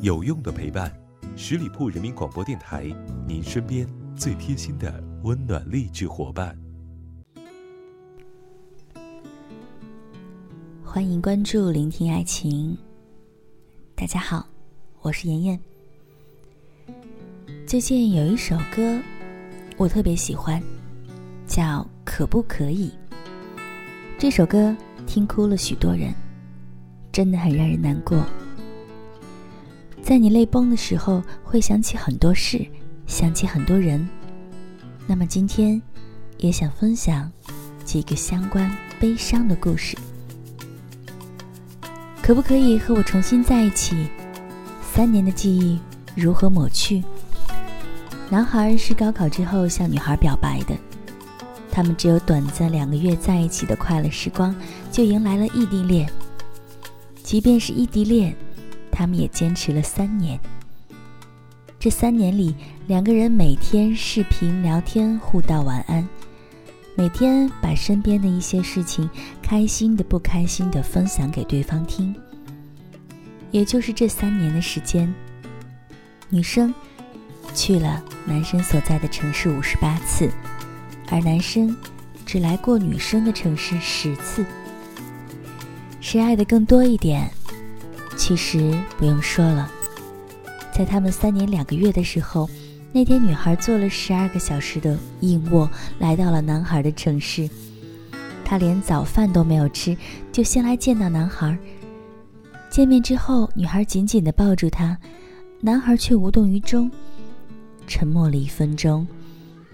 有用的陪伴，十里铺人民广播电台，您身边最贴心的温暖励志伙伴。欢迎关注聆听爱情。大家好，我是妍妍。最近有一首歌，我特别喜欢，叫《可不可以》。这首歌听哭了许多人，真的很让人难过。在你泪崩的时候，会想起很多事，想起很多人。那么今天，也想分享几个相关悲伤的故事。可不可以和我重新在一起？三年的记忆如何抹去？男孩是高考之后向女孩表白的，他们只有短暂两个月在一起的快乐时光，就迎来了异地恋。即便是异地恋。他们也坚持了三年。这三年里，两个人每天视频聊天，互道晚安，每天把身边的一些事情，开心的、不开心的分享给对方听。也就是这三年的时间，女生去了男生所在的城市五十八次，而男生只来过女生的城市十次。谁爱的更多一点？其实不用说了，在他们三年两个月的时候，那天女孩坐了十二个小时的硬卧来到了男孩的城市，她连早饭都没有吃，就先来见到男孩。见面之后，女孩紧紧地抱住他，男孩却无动于衷。沉默了一分钟，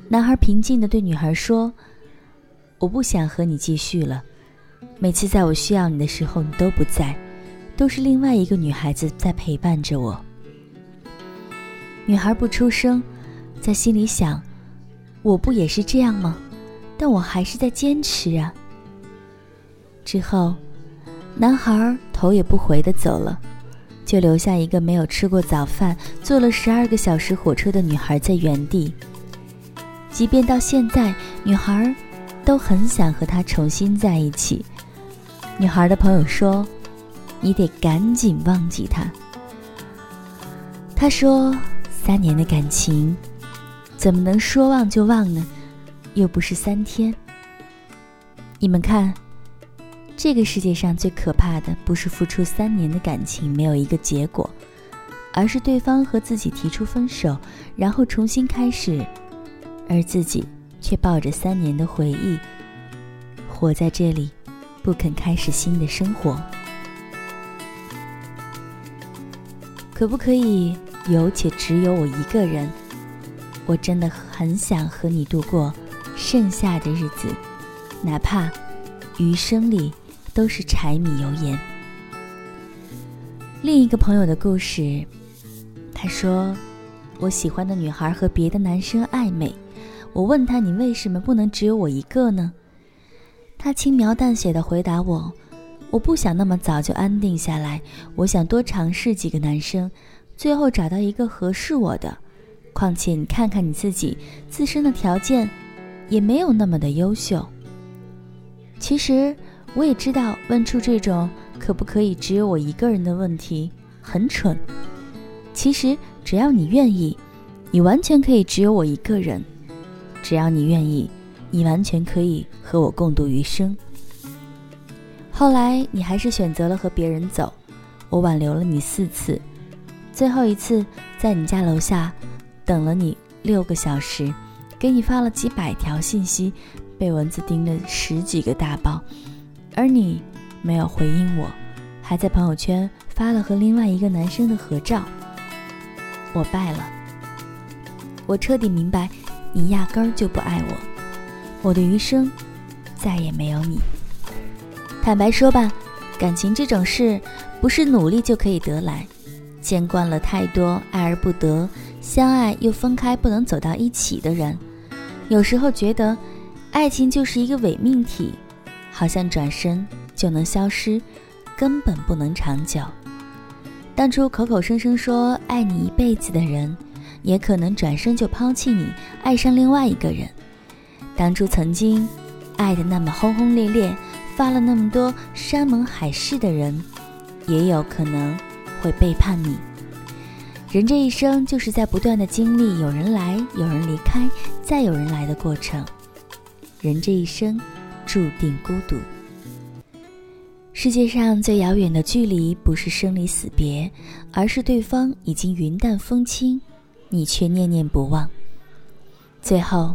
男孩平静地对女孩说：“我不想和你继续了，每次在我需要你的时候，你都不在。”都是另外一个女孩子在陪伴着我。女孩不出声，在心里想：我不也是这样吗？但我还是在坚持啊。之后，男孩头也不回的走了，就留下一个没有吃过早饭、坐了十二个小时火车的女孩在原地。即便到现在，女孩都很想和他重新在一起。女孩的朋友说。你得赶紧忘记他。他说：“三年的感情，怎么能说忘就忘呢？又不是三天。”你们看，这个世界上最可怕的，不是付出三年的感情没有一个结果，而是对方和自己提出分手，然后重新开始，而自己却抱着三年的回忆，活在这里，不肯开始新的生活。可不可以有且只有我一个人？我真的很想和你度过剩下的日子，哪怕余生里都是柴米油盐。另一个朋友的故事，他说：“我喜欢的女孩和别的男生暧昧，我问他你为什么不能只有我一个呢？”他轻描淡写的回答我。我不想那么早就安定下来，我想多尝试几个男生，最后找到一个合适我的。况且你看看你自己自身的条件，也没有那么的优秀。其实我也知道，问出这种可不可以只有我一个人的问题很蠢。其实只要你愿意，你完全可以只有我一个人。只要你愿意，你完全可以和我共度余生。后来你还是选择了和别人走，我挽留了你四次，最后一次在你家楼下等了你六个小时，给你发了几百条信息，被蚊子叮了十几个大包，而你没有回应我，还在朋友圈发了和另外一个男生的合照。我败了，我彻底明白，你压根儿就不爱我，我的余生再也没有你。坦白说吧，感情这种事不是努力就可以得来。见惯了太多爱而不得、相爱又分开不能走到一起的人，有时候觉得爱情就是一个伪命题，好像转身就能消失，根本不能长久。当初口口声声说爱你一辈子的人，也可能转身就抛弃你，爱上另外一个人。当初曾经爱的那么轰轰烈烈。发了那么多山盟海誓的人，也有可能会背叛你，人这一生就是在不断的经历有人来、有人离开、再有人来的过程。人这一生注定孤独。世界上最遥远的距离，不是生离死别，而是对方已经云淡风轻，你却念念不忘。最后，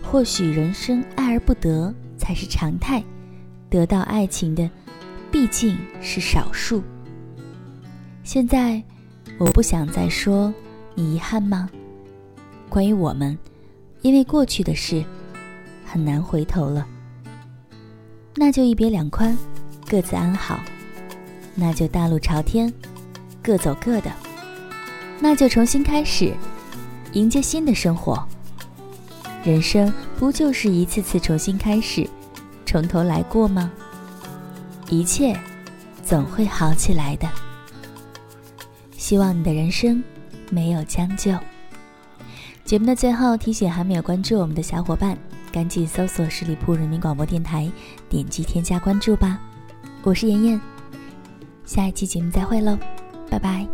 或许人生爱而不得才是常态，得到爱情的毕竟是少数。现在。我不想再说，你遗憾吗？关于我们，因为过去的事很难回头了，那就一别两宽，各自安好；那就大路朝天，各走各的；那就重新开始，迎接新的生活。人生不就是一次次重新开始，从头来过吗？一切总会好起来的。希望你的人生没有将就。节目的最后提醒还没有关注我们的小伙伴，赶紧搜索十里铺人民广播电台，点击添加关注吧。我是妍妍，下一期节目再会喽，拜拜。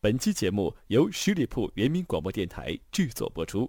本期节目由十里铺人民广播电台制作播出。